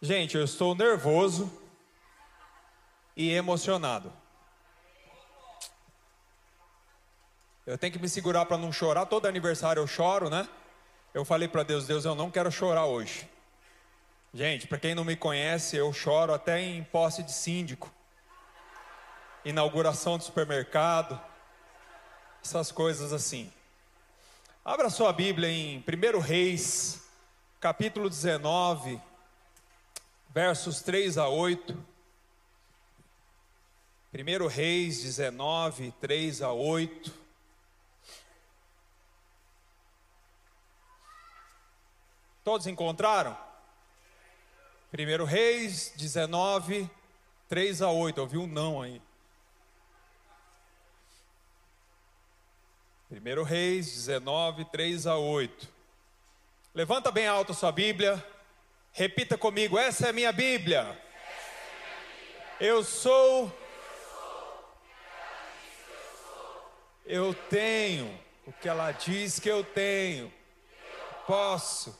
Gente, eu estou nervoso e emocionado. Eu tenho que me segurar para não chorar. Todo aniversário eu choro, né? Eu falei para Deus, Deus, eu não quero chorar hoje. Gente, para quem não me conhece, eu choro até em posse de síndico, inauguração de supermercado, essas coisas assim. Abra sua Bíblia em 1 Reis, capítulo 19, versos 3 a 8. 1 Reis 19, 3 a 8. Todos encontraram? 1 Reis 19, 3 a 8. Ouvi um não aí. 1 Reis 19, 3 a 8. Levanta bem alto a sua Bíblia. Repita comigo: essa é a minha Bíblia. Eu sou. Eu tenho o que ela diz que eu tenho. Posso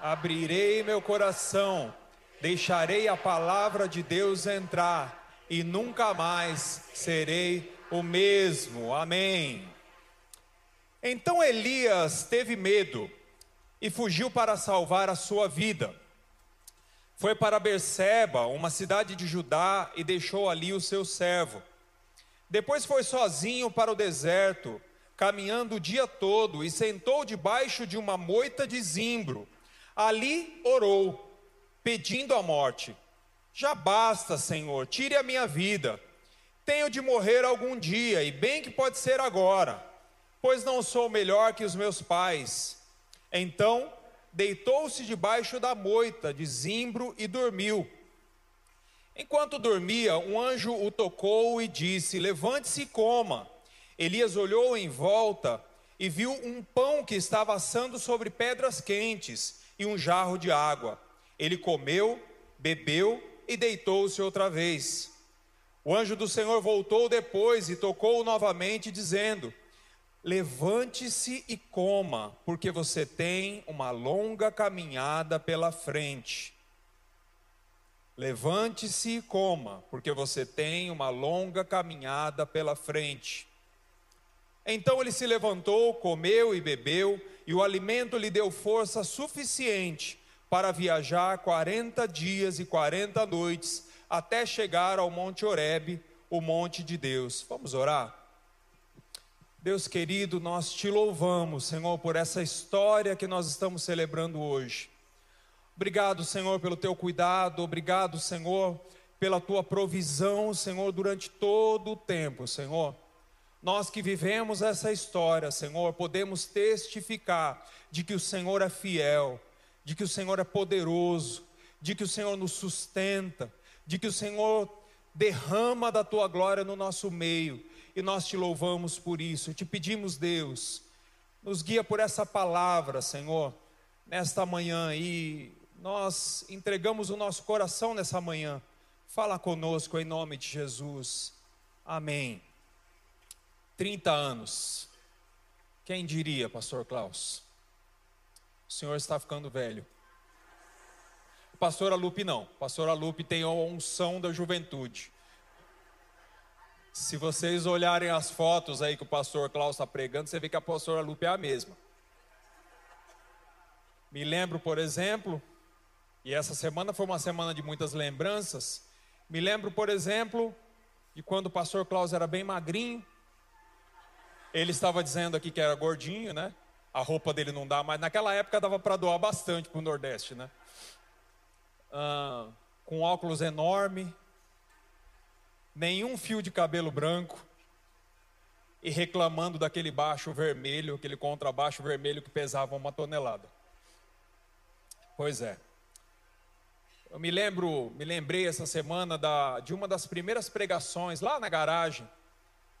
abrirei meu coração, deixarei a palavra de Deus entrar e nunca mais serei o mesmo. Amém. Então Elias teve medo e fugiu para salvar a sua vida. Foi para Berseba, uma cidade de Judá, e deixou ali o seu servo. Depois foi sozinho para o deserto, caminhando o dia todo, e sentou debaixo de uma moita de zimbro Ali orou, pedindo a morte: Já basta, Senhor, tire a minha vida. Tenho de morrer algum dia, e bem que pode ser agora, pois não sou melhor que os meus pais. Então deitou-se debaixo da moita de zimbro e dormiu. Enquanto dormia, um anjo o tocou e disse: Levante-se e coma. Elias olhou em volta e viu um pão que estava assando sobre pedras quentes e um jarro de água. Ele comeu, bebeu e deitou-se outra vez. O anjo do Senhor voltou depois e tocou novamente, dizendo: Levante-se e coma, porque você tem uma longa caminhada pela frente. Levante-se e coma, porque você tem uma longa caminhada pela frente. Então ele se levantou, comeu e bebeu, e o alimento lhe deu força suficiente para viajar 40 dias e 40 noites até chegar ao Monte Horebe, o monte de Deus. Vamos orar? Deus querido, nós te louvamos, Senhor, por essa história que nós estamos celebrando hoje. Obrigado, Senhor, pelo teu cuidado, obrigado, Senhor, pela tua provisão, Senhor, durante todo o tempo, Senhor. Nós que vivemos essa história, Senhor, podemos testificar de que o Senhor é fiel, de que o Senhor é poderoso, de que o Senhor nos sustenta, de que o Senhor derrama da tua glória no nosso meio, e nós te louvamos por isso. Te pedimos, Deus, nos guia por essa palavra, Senhor, nesta manhã e nós entregamos o nosso coração nessa manhã. Fala conosco em nome de Jesus. Amém. 30 anos. Quem diria, pastor Klaus? O senhor está ficando velho. Pastora Lupe não. Pastora Lupe tem a unção da juventude. Se vocês olharem as fotos aí que o pastor Klaus está pregando, você vê que a pastora Lupe é a mesma. Me lembro, por exemplo, e essa semana foi uma semana de muitas lembranças. Me lembro, por exemplo, de quando o pastor Klaus era bem magrinho, ele estava dizendo aqui que era gordinho, né? A roupa dele não dá, mas naquela época dava para doar bastante para o Nordeste, né? Com óculos enorme, nenhum fio de cabelo branco e reclamando daquele baixo vermelho, aquele contrabaixo vermelho que pesava uma tonelada. Pois é. Eu me lembro, me lembrei essa semana da, de uma das primeiras pregações lá na garagem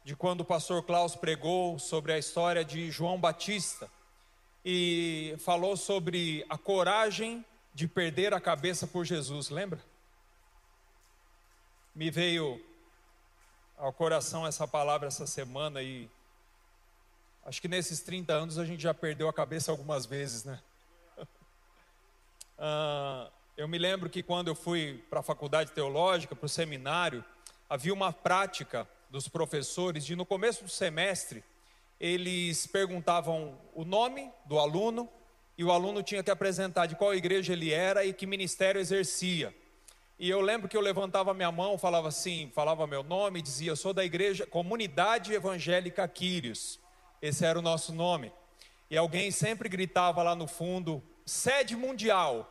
de quando o pastor Klaus pregou sobre a história de João Batista e falou sobre a coragem de perder a cabeça por Jesus, lembra? Me veio ao coração essa palavra essa semana e acho que nesses 30 anos a gente já perdeu a cabeça algumas vezes, né? ah, eu me lembro que quando eu fui para a faculdade teológica, para o seminário, havia uma prática dos professores de no começo do semestre eles perguntavam o nome do aluno e o aluno tinha que apresentar de qual igreja ele era e que ministério exercia. E eu lembro que eu levantava minha mão, falava assim, falava meu nome, dizia: "Eu sou da igreja Comunidade Evangélica Quírios". Esse era o nosso nome. E alguém sempre gritava lá no fundo: "Sede mundial".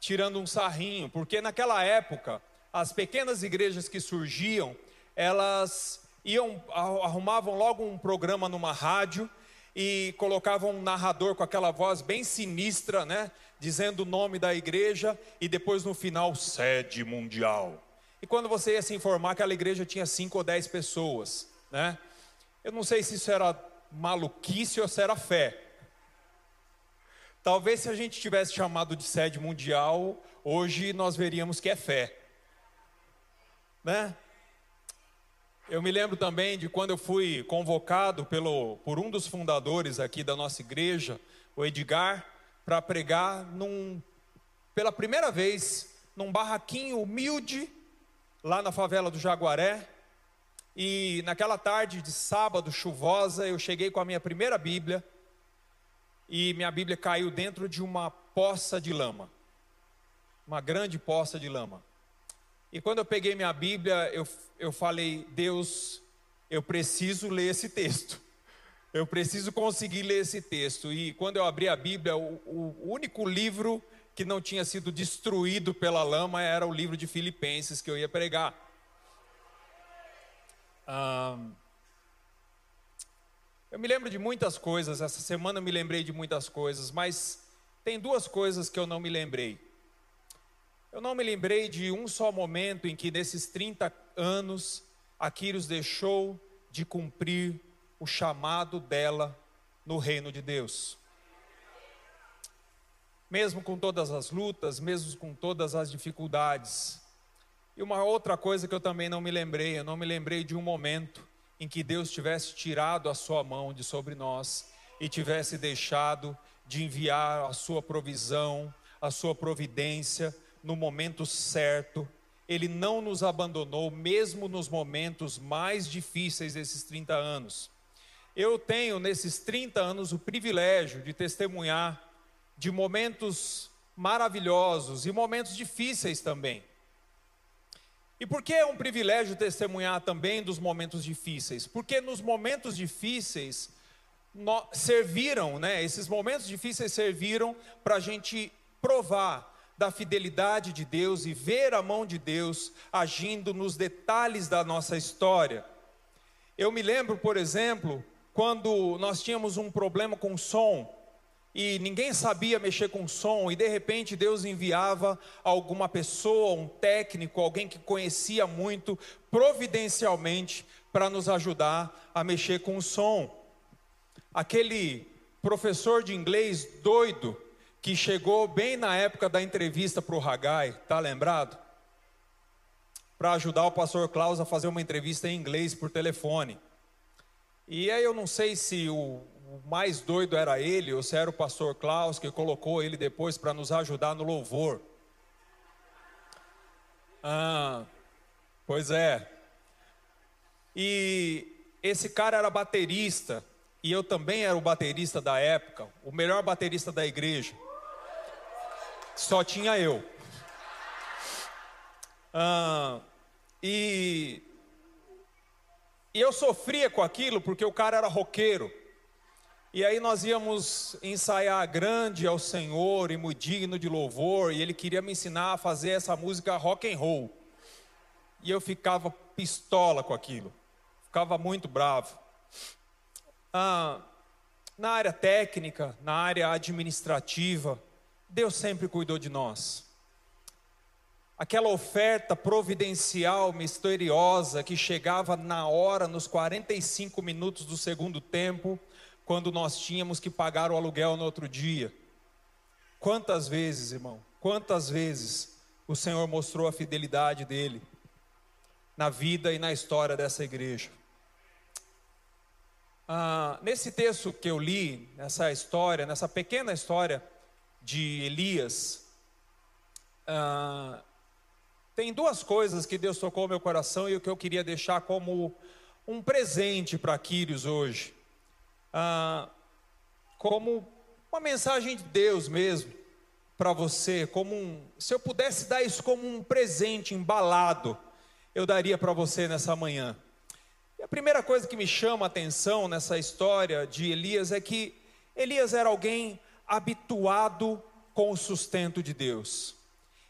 Tirando um sarrinho, porque naquela época as pequenas igrejas que surgiam, elas iam arrumavam logo um programa numa rádio e colocavam um narrador com aquela voz bem sinistra, né? Dizendo o nome da igreja e depois no final, sede mundial. E quando você ia se informar, aquela igreja tinha cinco ou dez pessoas, né? Eu não sei se isso era maluquice ou se era fé. Talvez se a gente tivesse chamado de sede mundial, hoje nós veríamos que é fé. Né? Eu me lembro também de quando eu fui convocado pelo, por um dos fundadores aqui da nossa igreja, o Edgar, para pregar num, pela primeira vez num barraquinho humilde lá na favela do Jaguaré. E naquela tarde de sábado chuvosa, eu cheguei com a minha primeira Bíblia e minha Bíblia caiu dentro de uma poça de lama. Uma grande poça de lama. E quando eu peguei minha Bíblia, eu, eu falei, Deus, eu preciso ler esse texto. Eu preciso conseguir ler esse texto. E quando eu abri a Bíblia, o, o único livro que não tinha sido destruído pela lama era o livro de Filipenses que eu ia pregar. eu me lembro de muitas coisas, essa semana eu me lembrei de muitas coisas, mas tem duas coisas que eu não me lembrei. Eu não me lembrei de um só momento em que, nesses 30 anos, a Quírios deixou de cumprir o chamado dela no reino de Deus. Mesmo com todas as lutas, mesmo com todas as dificuldades. E uma outra coisa que eu também não me lembrei, eu não me lembrei de um momento em que Deus tivesse tirado a sua mão de sobre nós e tivesse deixado de enviar a sua provisão, a sua providência, no momento certo, Ele não nos abandonou, mesmo nos momentos mais difíceis desses 30 anos. Eu tenho nesses 30 anos o privilégio de testemunhar de momentos maravilhosos e momentos difíceis também. E por que é um privilégio testemunhar também dos momentos difíceis? Porque nos momentos difíceis serviram, né? Esses momentos difíceis serviram para a gente provar da fidelidade de Deus e ver a mão de Deus agindo nos detalhes da nossa história. Eu me lembro, por exemplo, quando nós tínhamos um problema com som e ninguém sabia mexer com som e de repente Deus enviava alguma pessoa, um técnico, alguém que conhecia muito, providencialmente para nos ajudar a mexer com o som. Aquele professor de inglês doido que chegou bem na época da entrevista para o Hagai, tá lembrado? Para ajudar o pastor Klaus a fazer uma entrevista em inglês por telefone. E aí eu não sei se o, mais doido era ele ou se era o pastor Klaus que colocou ele depois para nos ajudar no louvor. Ah, pois é. E esse cara era baterista, e eu também era o baterista da época, o melhor baterista da igreja. Só tinha eu. Ah, e, e eu sofria com aquilo porque o cara era roqueiro. E aí nós íamos ensaiar grande ao Senhor e muito digno de louvor, e ele queria me ensinar a fazer essa música rock and roll. E eu ficava pistola com aquilo. Ficava muito bravo. Ah, na área técnica, na área administrativa, Deus sempre cuidou de nós. Aquela oferta providencial, misteriosa, que chegava na hora, nos 45 minutos do segundo tempo, quando nós tínhamos que pagar o aluguel no outro dia. Quantas vezes, irmão, quantas vezes o Senhor mostrou a fidelidade dele? na vida e na história dessa igreja. Ah, nesse texto que eu li, nessa história, nessa pequena história de Elias, ah, tem duas coisas que Deus tocou no meu coração e o que eu queria deixar como um presente para Quírios hoje, ah, como uma mensagem de Deus mesmo para você, como um, se eu pudesse dar isso como um presente embalado, eu daria para você nessa manhã. E a primeira coisa que me chama a atenção nessa história de Elias é que Elias era alguém habituado com o sustento de Deus.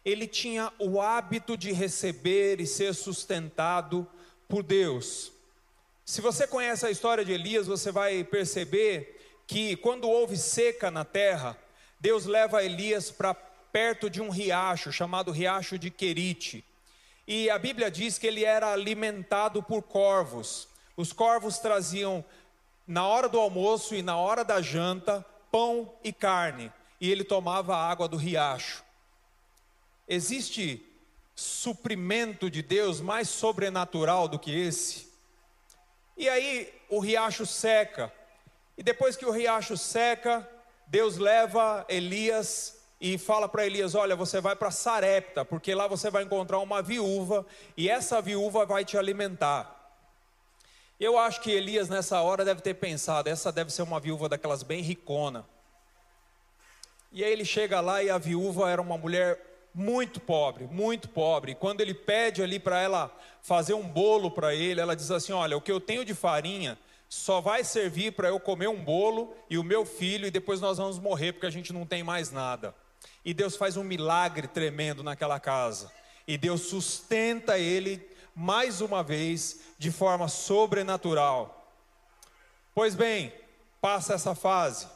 Ele tinha o hábito de receber e ser sustentado por Deus. Se você conhece a história de Elias, você vai perceber que quando houve seca na terra, Deus leva Elias para perto de um riacho chamado Riacho de Querite. E a Bíblia diz que ele era alimentado por corvos. Os corvos traziam, na hora do almoço e na hora da janta, pão e carne. E ele tomava a água do riacho. Existe suprimento de Deus mais sobrenatural do que esse? E aí o riacho seca. E depois que o riacho seca, Deus leva Elias e fala para Elias: Olha, você vai para Sarepta, porque lá você vai encontrar uma viúva e essa viúva vai te alimentar. Eu acho que Elias nessa hora deve ter pensado: essa deve ser uma viúva daquelas bem ricona. E aí ele chega lá e a viúva era uma mulher muito pobre, muito pobre. Quando ele pede ali para ela fazer um bolo para ele, ela diz assim: Olha, o que eu tenho de farinha só vai servir para eu comer um bolo e o meu filho, e depois nós vamos morrer porque a gente não tem mais nada. E Deus faz um milagre tremendo naquela casa. E Deus sustenta ele mais uma vez de forma sobrenatural. Pois bem, passa essa fase.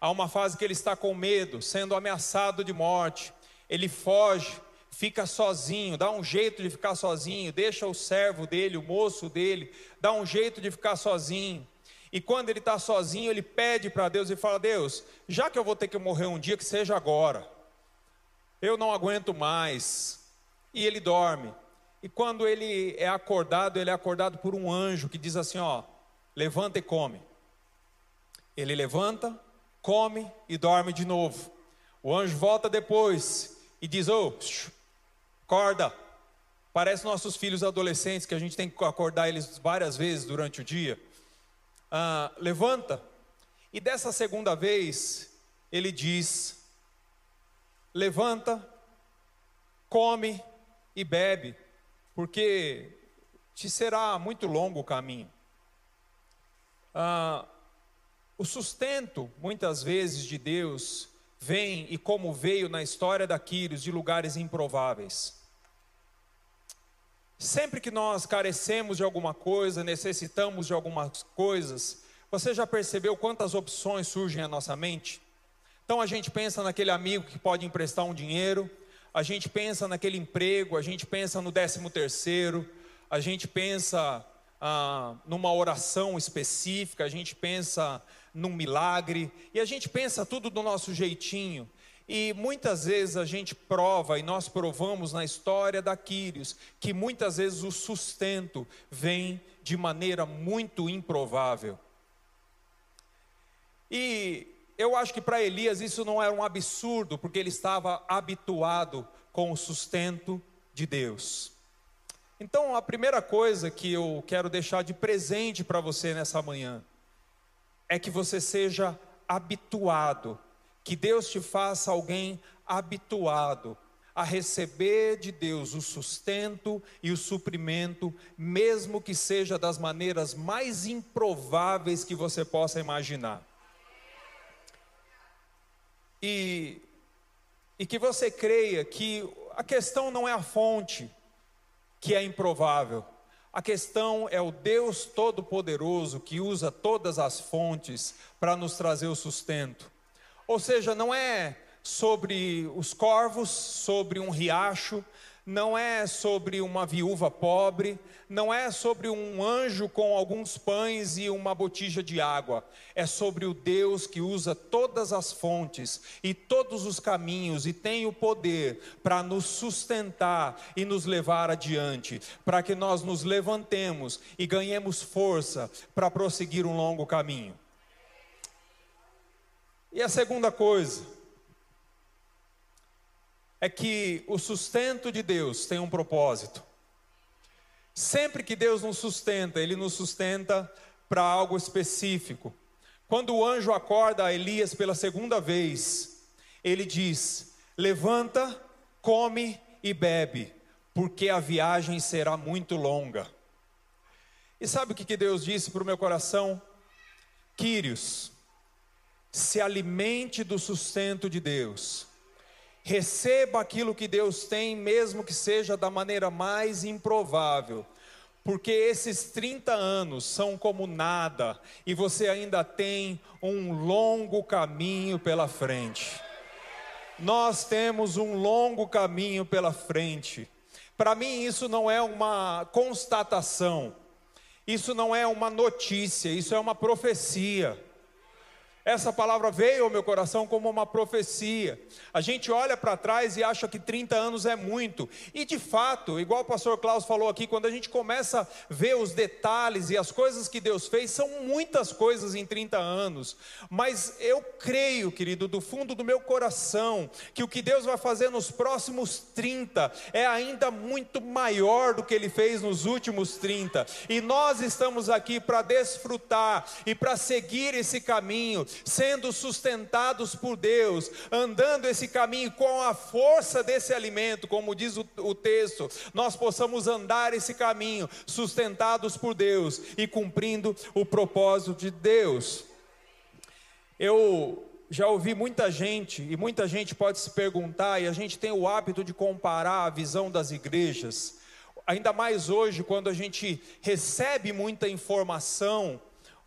Há uma fase que ele está com medo, sendo ameaçado de morte. Ele foge, fica sozinho, dá um jeito de ficar sozinho, deixa o servo dele, o moço dele, dá um jeito de ficar sozinho. E quando ele está sozinho, ele pede para Deus e fala: Deus, já que eu vou ter que morrer um dia, que seja agora eu não aguento mais. E ele dorme. E quando ele é acordado, ele é acordado por um anjo que diz assim: Ó, levanta e come. Ele levanta, come e dorme de novo. O anjo volta depois e diz: Ô, oh, acorda. Parece nossos filhos adolescentes que a gente tem que acordar eles várias vezes durante o dia. Ah, levanta. E dessa segunda vez, ele diz: levanta, come e bebe, porque te será muito longo o caminho. Ah, o sustento, muitas vezes, de Deus vem e como veio na história da Quírios, de lugares improváveis. Sempre que nós carecemos de alguma coisa, necessitamos de algumas coisas, você já percebeu quantas opções surgem à nossa mente? Então a gente pensa naquele amigo que pode emprestar um dinheiro, a gente pensa naquele emprego, a gente pensa no décimo terceiro, a gente pensa ah, numa oração específica, a gente pensa num milagre, e a gente pensa tudo do nosso jeitinho. E muitas vezes a gente prova, e nós provamos na história da Quírios, que muitas vezes o sustento vem de maneira muito improvável. E eu acho que para Elias isso não era um absurdo, porque ele estava habituado com o sustento de Deus. Então, a primeira coisa que eu quero deixar de presente para você nessa manhã é que você seja habituado, que Deus te faça alguém habituado a receber de Deus o sustento e o suprimento, mesmo que seja das maneiras mais improváveis que você possa imaginar. E, e que você creia que a questão não é a fonte, que é improvável. A questão é o Deus Todo-Poderoso que usa todas as fontes para nos trazer o sustento. Ou seja, não é sobre os corvos, sobre um riacho, não é sobre uma viúva pobre, não é sobre um anjo com alguns pães e uma botija de água, é sobre o Deus que usa todas as fontes e todos os caminhos e tem o poder para nos sustentar e nos levar adiante, para que nós nos levantemos e ganhemos força para prosseguir um longo caminho. E a segunda coisa, é que o sustento de Deus tem um propósito. Sempre que Deus nos sustenta, Ele nos sustenta para algo específico. Quando o anjo acorda a Elias pela segunda vez, ele diz: Levanta, come e bebe, porque a viagem será muito longa. E sabe o que Deus disse para o meu coração? Quírios, se alimente do sustento de Deus Receba aquilo que Deus tem, mesmo que seja da maneira mais improvável. Porque esses 30 anos são como nada e você ainda tem um longo caminho pela frente. Nós temos um longo caminho pela frente. Para mim, isso não é uma constatação, isso não é uma notícia, isso é uma profecia. Essa palavra veio ao meu coração como uma profecia. A gente olha para trás e acha que 30 anos é muito. E de fato, igual o pastor Klaus falou aqui, quando a gente começa a ver os detalhes e as coisas que Deus fez, são muitas coisas em 30 anos. Mas eu creio, querido, do fundo do meu coração, que o que Deus vai fazer nos próximos 30 é ainda muito maior do que ele fez nos últimos 30. E nós estamos aqui para desfrutar e para seguir esse caminho sendo sustentados por Deus, andando esse caminho com a força desse alimento, como diz o, o texto, nós possamos andar esse caminho sustentados por Deus e cumprindo o propósito de Deus. Eu já ouvi muita gente, e muita gente pode se perguntar, e a gente tem o hábito de comparar a visão das igrejas, ainda mais hoje, quando a gente recebe muita informação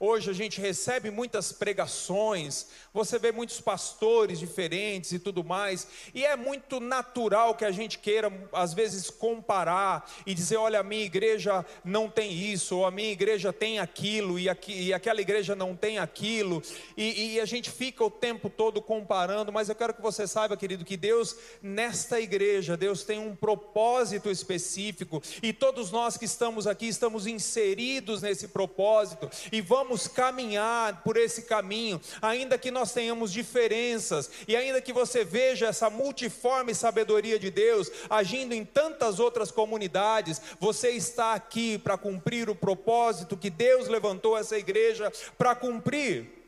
Hoje a gente recebe muitas pregações, você vê muitos pastores diferentes e tudo mais, e é muito natural que a gente queira, às vezes, comparar e dizer: olha, a minha igreja não tem isso, ou a minha igreja tem aquilo, e, aqui, e aquela igreja não tem aquilo, e, e a gente fica o tempo todo comparando, mas eu quero que você saiba, querido, que Deus, nesta igreja, Deus tem um propósito específico, e todos nós que estamos aqui estamos inseridos nesse propósito, e vamos vamos caminhar por esse caminho, ainda que nós tenhamos diferenças, e ainda que você veja essa multiforme sabedoria de Deus agindo em tantas outras comunidades, você está aqui para cumprir o propósito que Deus levantou essa igreja para cumprir.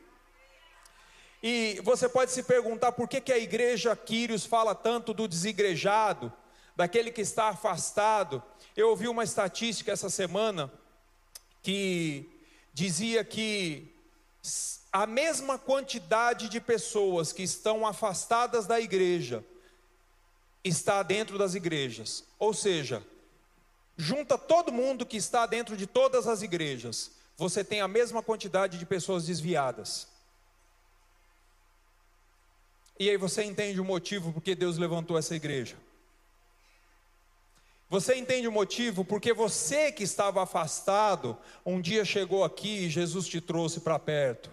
E você pode se perguntar por que, que a igreja Quírios fala tanto do desigrejado, daquele que está afastado. Eu ouvi uma estatística essa semana que dizia que a mesma quantidade de pessoas que estão afastadas da igreja está dentro das igrejas. Ou seja, junta todo mundo que está dentro de todas as igrejas, você tem a mesma quantidade de pessoas desviadas. E aí você entende o motivo porque Deus levantou essa igreja. Você entende o motivo? Porque você que estava afastado, um dia chegou aqui e Jesus te trouxe para perto.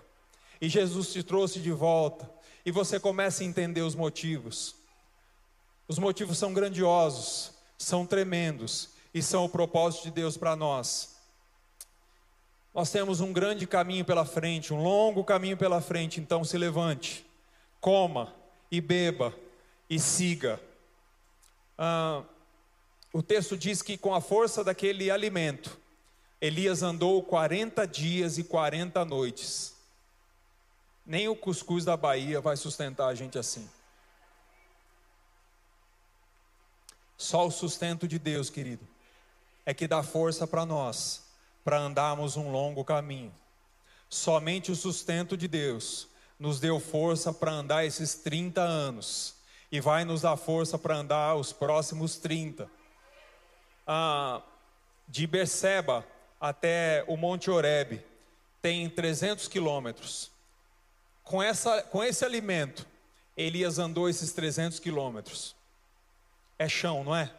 E Jesus te trouxe de volta. E você começa a entender os motivos. Os motivos são grandiosos, são tremendos e são o propósito de Deus para nós. Nós temos um grande caminho pela frente, um longo caminho pela frente, então se levante, coma e beba e siga. Ah, o texto diz que com a força daquele alimento, Elias andou 40 dias e 40 noites. Nem o cuscuz da Bahia vai sustentar a gente assim. Só o sustento de Deus, querido, é que dá força para nós, para andarmos um longo caminho. Somente o sustento de Deus nos deu força para andar esses 30 anos e vai nos dar força para andar os próximos 30 ah, de Berseba até o Monte Oreb tem 300 quilômetros. Com, essa, com esse alimento, Elias andou esses 300 quilômetros. É chão, não é?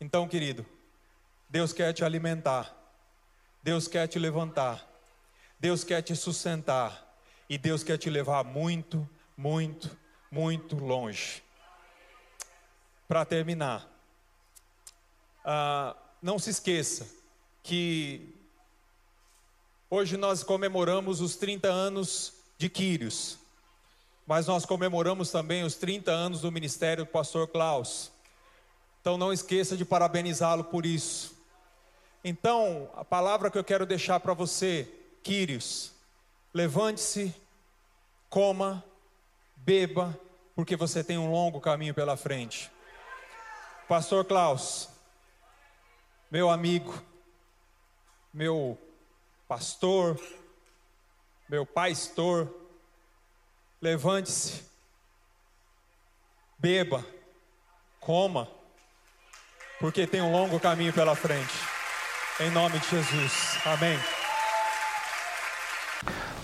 Então, querido, Deus quer te alimentar, Deus quer te levantar, Deus quer te sustentar e Deus quer te levar muito, muito, muito longe. Para terminar, ah, não se esqueça que hoje nós comemoramos os 30 anos de Quírios, mas nós comemoramos também os 30 anos do ministério do pastor Klaus. Então não esqueça de parabenizá-lo por isso. Então, a palavra que eu quero deixar para você, Quírios, levante-se, coma, beba, porque você tem um longo caminho pela frente. Pastor Klaus, meu amigo, meu pastor, meu pastor, levante-se, beba, coma, porque tem um longo caminho pela frente. Em nome de Jesus. Amém.